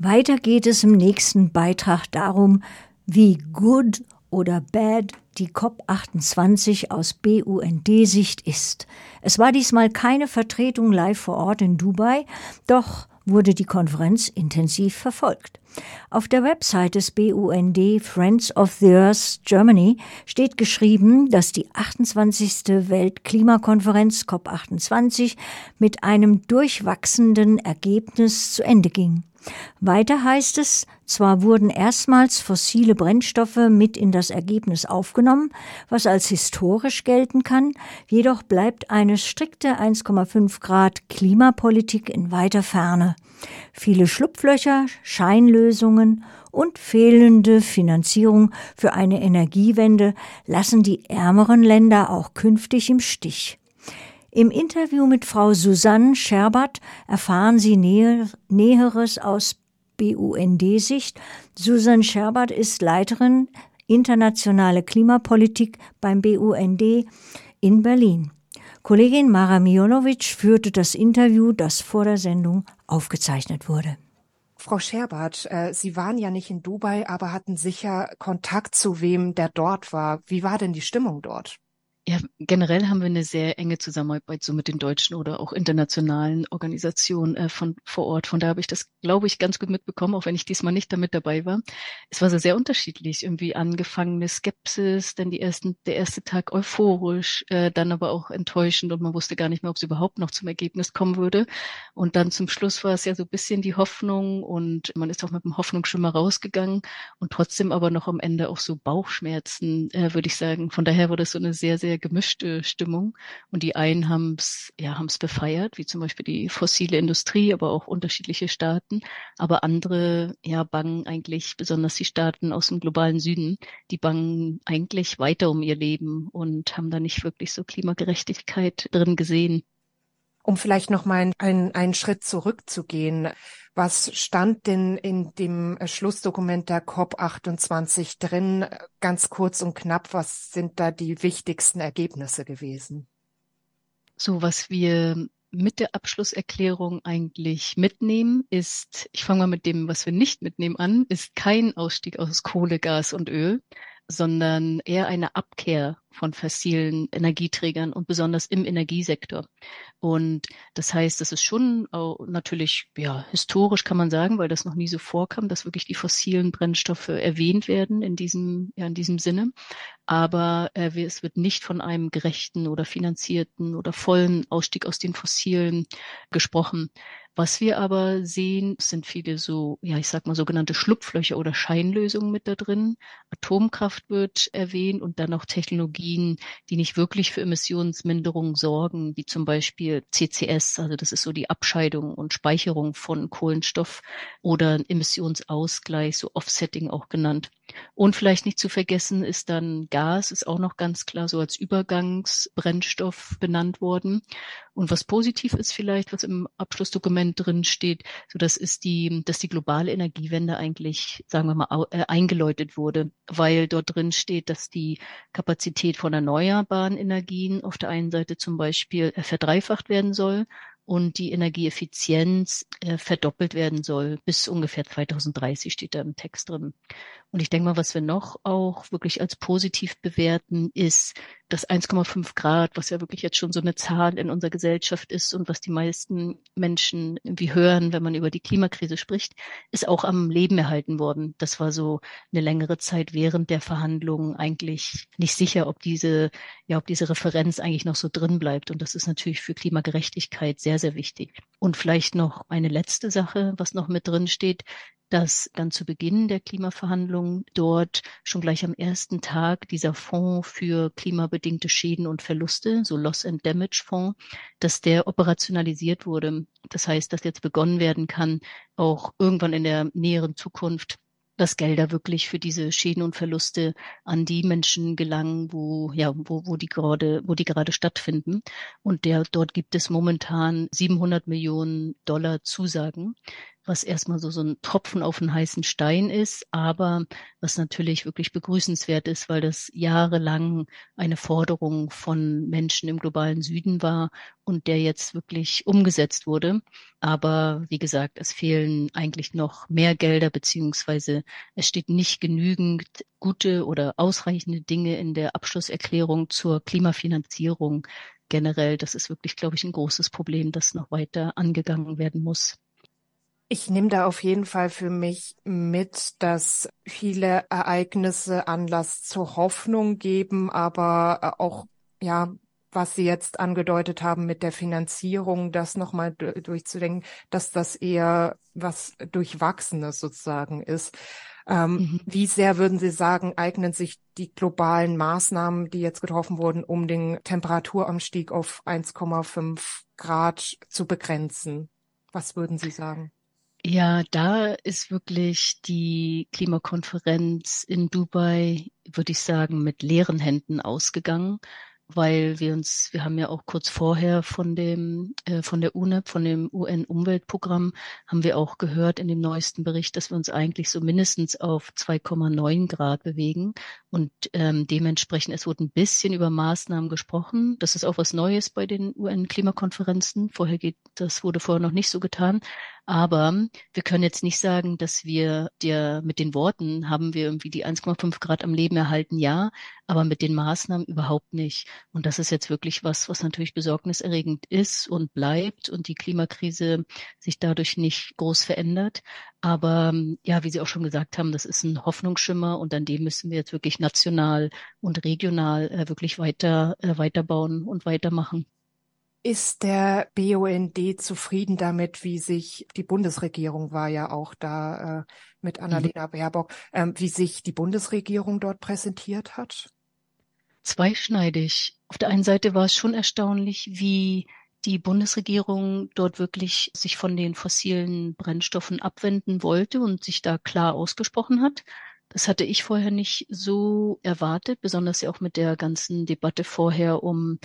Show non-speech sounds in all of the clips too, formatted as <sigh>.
Weiter geht es im nächsten Beitrag darum, wie good oder bad die COP28 aus BUND-Sicht ist. Es war diesmal keine Vertretung live vor Ort in Dubai, doch wurde die Konferenz intensiv verfolgt. Auf der Website des BUND Friends of the Earth Germany steht geschrieben, dass die 28. Weltklimakonferenz COP28 mit einem durchwachsenden Ergebnis zu Ende ging. Weiter heißt es, zwar wurden erstmals fossile Brennstoffe mit in das Ergebnis aufgenommen, was als historisch gelten kann, jedoch bleibt eine strikte 1,5 Grad Klimapolitik in weiter Ferne. Viele Schlupflöcher, Scheinlösungen und fehlende Finanzierung für eine Energiewende lassen die ärmeren Länder auch künftig im Stich. Im Interview mit Frau Susanne Scherbert erfahren Sie Näheres aus BUND-Sicht. Susanne Scherbert ist Leiterin internationale Klimapolitik beim BUND in Berlin. Kollegin Mara Mijolovic führte das Interview, das vor der Sendung aufgezeichnet wurde. Frau Scherbert, äh, Sie waren ja nicht in Dubai, aber hatten sicher Kontakt zu wem, der dort war. Wie war denn die Stimmung dort? Ja, generell haben wir eine sehr enge Zusammenarbeit so mit den deutschen oder auch internationalen Organisationen äh, von vor Ort. Von da habe ich das, glaube ich, ganz gut mitbekommen, auch wenn ich diesmal nicht damit dabei war. Es war so sehr unterschiedlich, irgendwie angefangene Skepsis, dann die ersten, der erste Tag euphorisch, äh, dann aber auch enttäuschend und man wusste gar nicht mehr, ob es überhaupt noch zum Ergebnis kommen würde. Und dann zum Schluss war es ja so ein bisschen die Hoffnung und man ist auch mit dem Hoffnungsschimmer rausgegangen und trotzdem aber noch am Ende auch so Bauchschmerzen, äh, würde ich sagen. Von daher war das so eine sehr, sehr gemischte Stimmung. Und die einen haben es ja, haben's befeiert, wie zum Beispiel die fossile Industrie, aber auch unterschiedliche Staaten. Aber andere ja, bangen eigentlich, besonders die Staaten aus dem globalen Süden, die bangen eigentlich weiter um ihr Leben und haben da nicht wirklich so Klimagerechtigkeit drin gesehen. Um vielleicht noch mal einen, einen Schritt zurückzugehen. Was stand denn in dem Schlussdokument der COP28 drin? Ganz kurz und knapp, was sind da die wichtigsten Ergebnisse gewesen? So, was wir mit der Abschlusserklärung eigentlich mitnehmen, ist, ich fange mal mit dem, was wir nicht mitnehmen an, ist kein Ausstieg aus Kohle, Gas und Öl, sondern eher eine Abkehr von fossilen Energieträgern und besonders im Energiesektor. Und das heißt, das ist schon natürlich, ja, historisch kann man sagen, weil das noch nie so vorkam, dass wirklich die fossilen Brennstoffe erwähnt werden in diesem, ja, in diesem Sinne. Aber äh, es wird nicht von einem gerechten oder finanzierten oder vollen Ausstieg aus den fossilen gesprochen. Was wir aber sehen, sind viele so, ja, ich sag mal sogenannte Schlupflöcher oder Scheinlösungen mit da drin. Atomkraft wird erwähnt und dann auch Technologien, die nicht wirklich für Emissionsminderung sorgen, wie zum Beispiel CCS, also das ist so die Abscheidung und Speicherung von Kohlenstoff oder Emissionsausgleich, so Offsetting auch genannt. Und vielleicht nicht zu vergessen ist dann Gas, ist auch noch ganz klar so als Übergangsbrennstoff benannt worden. Und was positiv ist vielleicht, was im Abschlussdokument drin steht, so das ist die, dass die globale Energiewende eigentlich, sagen wir mal, äh, eingeläutet wurde, weil dort drin steht, dass die Kapazität von erneuerbaren Energien auf der einen Seite zum Beispiel äh, verdreifacht werden soll und die Energieeffizienz äh, verdoppelt werden soll bis ungefähr 2030 steht da im Text drin. Und ich denke mal, was wir noch auch wirklich als positiv bewerten, ist das 1,5 Grad, was ja wirklich jetzt schon so eine Zahl in unserer Gesellschaft ist und was die meisten Menschen irgendwie hören, wenn man über die Klimakrise spricht, ist auch am Leben erhalten worden. Das war so eine längere Zeit während der Verhandlungen eigentlich nicht sicher, ob diese, ja, ob diese Referenz eigentlich noch so drin bleibt. Und das ist natürlich für Klimagerechtigkeit sehr, sehr wichtig. Und vielleicht noch eine letzte Sache, was noch mit drin steht dass dann zu Beginn der Klimaverhandlungen dort schon gleich am ersten Tag dieser Fonds für klimabedingte Schäden und Verluste, so Loss and Damage Fonds, dass der operationalisiert wurde. Das heißt, dass jetzt begonnen werden kann, auch irgendwann in der näheren Zukunft dass Gelder wirklich für diese Schäden und Verluste an die Menschen gelangen, wo, ja, wo, wo die gerade, wo die gerade stattfinden. Und der, dort gibt es momentan 700 Millionen Dollar Zusagen was erstmal so, so ein Tropfen auf einen heißen Stein ist, aber was natürlich wirklich begrüßenswert ist, weil das jahrelang eine Forderung von Menschen im globalen Süden war und der jetzt wirklich umgesetzt wurde. Aber wie gesagt, es fehlen eigentlich noch mehr Gelder, beziehungsweise es steht nicht genügend gute oder ausreichende Dinge in der Abschlusserklärung zur Klimafinanzierung generell. Das ist wirklich, glaube ich, ein großes Problem, das noch weiter angegangen werden muss. Ich nehme da auf jeden Fall für mich mit, dass viele Ereignisse Anlass zur Hoffnung geben, aber äh, auch, ja, was Sie jetzt angedeutet haben mit der Finanzierung, das nochmal durchzudenken, dass das eher was Durchwachsenes sozusagen ist. Ähm, mhm. Wie sehr würden Sie sagen, eignen sich die globalen Maßnahmen, die jetzt getroffen wurden, um den Temperaturanstieg auf 1,5 Grad zu begrenzen? Was würden Sie sagen? Ja, da ist wirklich die Klimakonferenz in Dubai, würde ich sagen, mit leeren Händen ausgegangen weil wir uns, wir haben ja auch kurz vorher von dem, äh, von der UNEP, von dem UN-Umweltprogramm, haben wir auch gehört in dem neuesten Bericht, dass wir uns eigentlich so mindestens auf 2,9 Grad bewegen. Und ähm, dementsprechend, es wurde ein bisschen über Maßnahmen gesprochen. Das ist auch was Neues bei den UN-Klimakonferenzen. Vorher geht, das wurde vorher noch nicht so getan. Aber wir können jetzt nicht sagen, dass wir der, mit den Worten haben wir irgendwie die 1,5 Grad am Leben erhalten, ja, aber mit den Maßnahmen überhaupt nicht. Und das ist jetzt wirklich was, was natürlich besorgniserregend ist und bleibt und die Klimakrise sich dadurch nicht groß verändert. Aber ja, wie Sie auch schon gesagt haben, das ist ein Hoffnungsschimmer und an dem müssen wir jetzt wirklich national und regional äh, wirklich weiter, äh, weiterbauen und weitermachen. Ist der BUND zufrieden damit, wie sich die Bundesregierung war ja auch da äh, mit mhm. Annalena mhm. Baerbock, ähm, wie sich die Bundesregierung dort präsentiert hat? Zweischneidig. Auf der einen Seite war es schon erstaunlich, wie die Bundesregierung dort wirklich sich von den fossilen Brennstoffen abwenden wollte und sich da klar ausgesprochen hat. Das hatte ich vorher nicht so erwartet, besonders ja auch mit der ganzen Debatte vorher um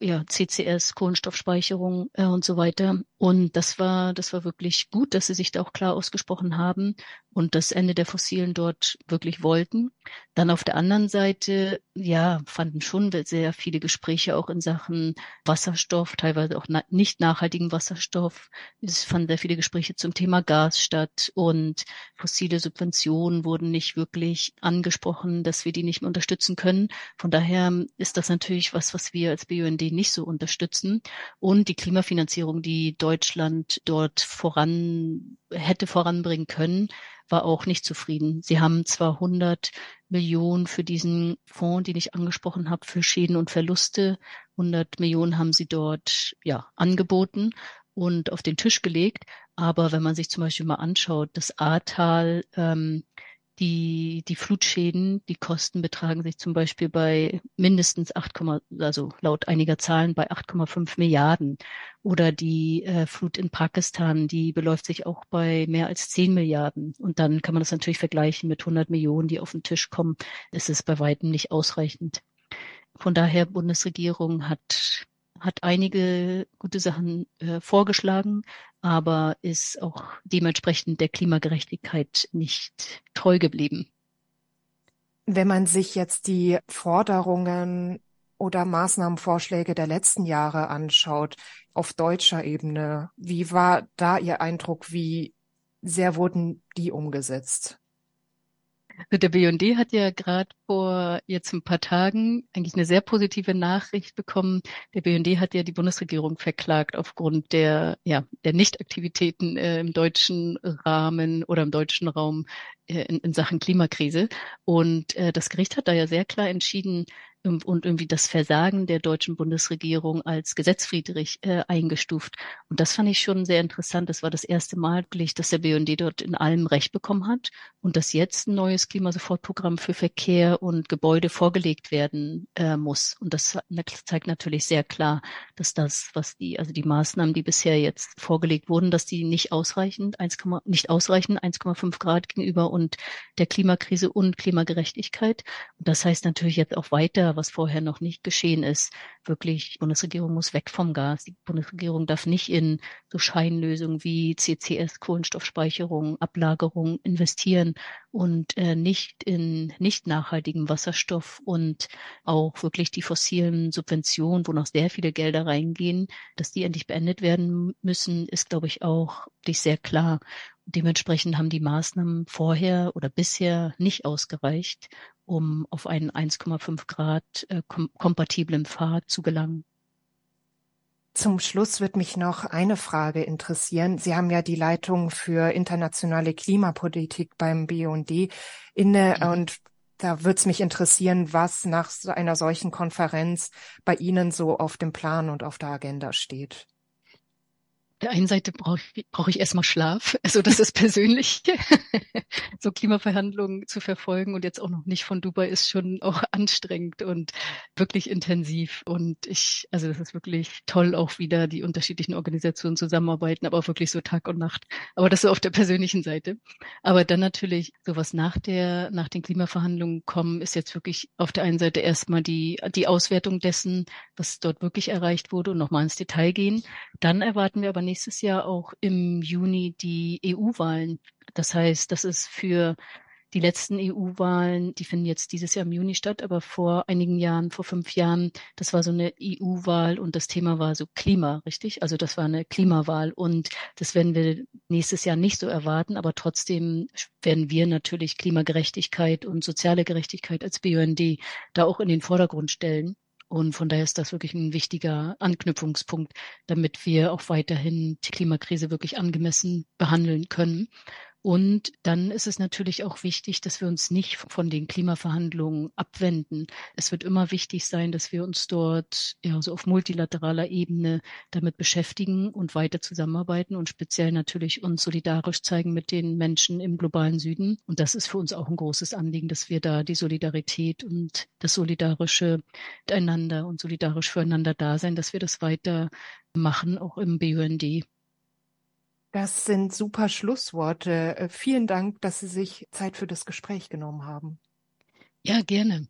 ja, CCS, Kohlenstoffspeicherung äh, und so weiter. Und das war, das war wirklich gut, dass sie sich da auch klar ausgesprochen haben und das Ende der Fossilen dort wirklich wollten. Dann auf der anderen Seite, ja, fanden schon sehr viele Gespräche auch in Sachen Wasserstoff, teilweise auch na nicht nachhaltigen Wasserstoff. Es fanden sehr viele Gespräche zum Thema Gas statt und fossile Subventionen wurden nicht wirklich angesprochen, dass wir die nicht mehr unterstützen können. Von daher ist das natürlich was, was wir als BUND nicht so unterstützen. Und die Klimafinanzierung, die Deutschland dort voran hätte voranbringen können, war auch nicht zufrieden. Sie haben zwar 100 Millionen für diesen Fonds, den ich angesprochen habe, für Schäden und Verluste. 100 Millionen haben sie dort ja angeboten und auf den Tisch gelegt. Aber wenn man sich zum Beispiel mal anschaut, das Ahrtal ähm, die, die Flutschäden, die Kosten betragen sich zum Beispiel bei mindestens 8, also laut einiger Zahlen bei 8,5 Milliarden. Oder die äh, Flut in Pakistan, die beläuft sich auch bei mehr als 10 Milliarden. Und dann kann man das natürlich vergleichen mit 100 Millionen, die auf den Tisch kommen. Es ist bei weitem nicht ausreichend. Von daher, Bundesregierung hat hat einige gute Sachen äh, vorgeschlagen, aber ist auch dementsprechend der Klimagerechtigkeit nicht treu geblieben. Wenn man sich jetzt die Forderungen oder Maßnahmenvorschläge der letzten Jahre anschaut, auf deutscher Ebene, wie war da Ihr Eindruck? Wie sehr wurden die umgesetzt? Der BUND hat ja gerade vor jetzt ein paar Tagen eigentlich eine sehr positive Nachricht bekommen. Der BUND hat ja die Bundesregierung verklagt aufgrund der, ja, der Nichtaktivitäten äh, im deutschen Rahmen oder im deutschen Raum äh, in, in Sachen Klimakrise. Und äh, das Gericht hat da ja sehr klar entschieden, und irgendwie das Versagen der deutschen Bundesregierung als gesetzwidrig äh, eingestuft. Und das fand ich schon sehr interessant. Das war das erste Mal dass der BND dort in allem Recht bekommen hat und dass jetzt ein neues Klimasofortprogramm für Verkehr und Gebäude vorgelegt werden äh, muss. Und das zeigt natürlich sehr klar, dass das, was die, also die Maßnahmen, die bisher jetzt vorgelegt wurden, dass die nicht ausreichend, 1, nicht ausreichen, 1,5 Grad gegenüber und der Klimakrise und Klimagerechtigkeit. Und das heißt natürlich jetzt auch weiter was vorher noch nicht geschehen ist. Wirklich, die Bundesregierung muss weg vom Gas. Die Bundesregierung darf nicht in so Scheinlösungen wie CCS, Kohlenstoffspeicherung, Ablagerung investieren und äh, nicht in nicht nachhaltigen Wasserstoff und auch wirklich die fossilen Subventionen, wo noch sehr viele Gelder reingehen, dass die endlich beendet werden müssen, ist, glaube ich, auch sehr klar. Dementsprechend haben die Maßnahmen vorher oder bisher nicht ausgereicht, um auf einen 1,5 Grad äh, kom kompatiblen Pfad zu gelangen. Zum Schluss wird mich noch eine Frage interessieren. Sie haben ja die Leitung für internationale Klimapolitik beim BUND inne mhm. und da würde es mich interessieren, was nach einer solchen Konferenz bei Ihnen so auf dem Plan und auf der Agenda steht der einen Seite brauche ich, brauche ich erstmal Schlaf. <laughs> Also das ist persönlich. <laughs> so Klimaverhandlungen zu verfolgen und jetzt auch noch nicht von Dubai ist schon auch anstrengend und wirklich intensiv. Und ich, also das ist wirklich toll, auch wieder die unterschiedlichen Organisationen zusammenarbeiten, aber auch wirklich so Tag und Nacht. Aber das so auf der persönlichen Seite. Aber dann natürlich sowas nach der, nach den Klimaverhandlungen kommen, ist jetzt wirklich auf der einen Seite erstmal die, die Auswertung dessen, was dort wirklich erreicht wurde und nochmal ins Detail gehen. Dann erwarten wir aber nächstes Jahr auch im Juni die EU-Wahlen. Das heißt, das ist für die letzten EU-Wahlen, die finden jetzt dieses Jahr im Juni statt, aber vor einigen Jahren, vor fünf Jahren, das war so eine EU-Wahl und das Thema war so Klima, richtig? Also das war eine Klimawahl und das werden wir nächstes Jahr nicht so erwarten, aber trotzdem werden wir natürlich Klimagerechtigkeit und soziale Gerechtigkeit als BUND da auch in den Vordergrund stellen. Und von daher ist das wirklich ein wichtiger Anknüpfungspunkt, damit wir auch weiterhin die Klimakrise wirklich angemessen behandeln können. Und dann ist es natürlich auch wichtig, dass wir uns nicht von den Klimaverhandlungen abwenden. Es wird immer wichtig sein, dass wir uns dort ja so auf multilateraler Ebene damit beschäftigen und weiter zusammenarbeiten und speziell natürlich uns solidarisch zeigen mit den Menschen im globalen Süden. Und das ist für uns auch ein großes Anliegen, dass wir da die Solidarität und das solidarische Miteinander und solidarisch füreinander da sein, dass wir das weiter machen, auch im BUND. Das sind super Schlussworte. Äh, vielen Dank, dass Sie sich Zeit für das Gespräch genommen haben. Ja, gerne.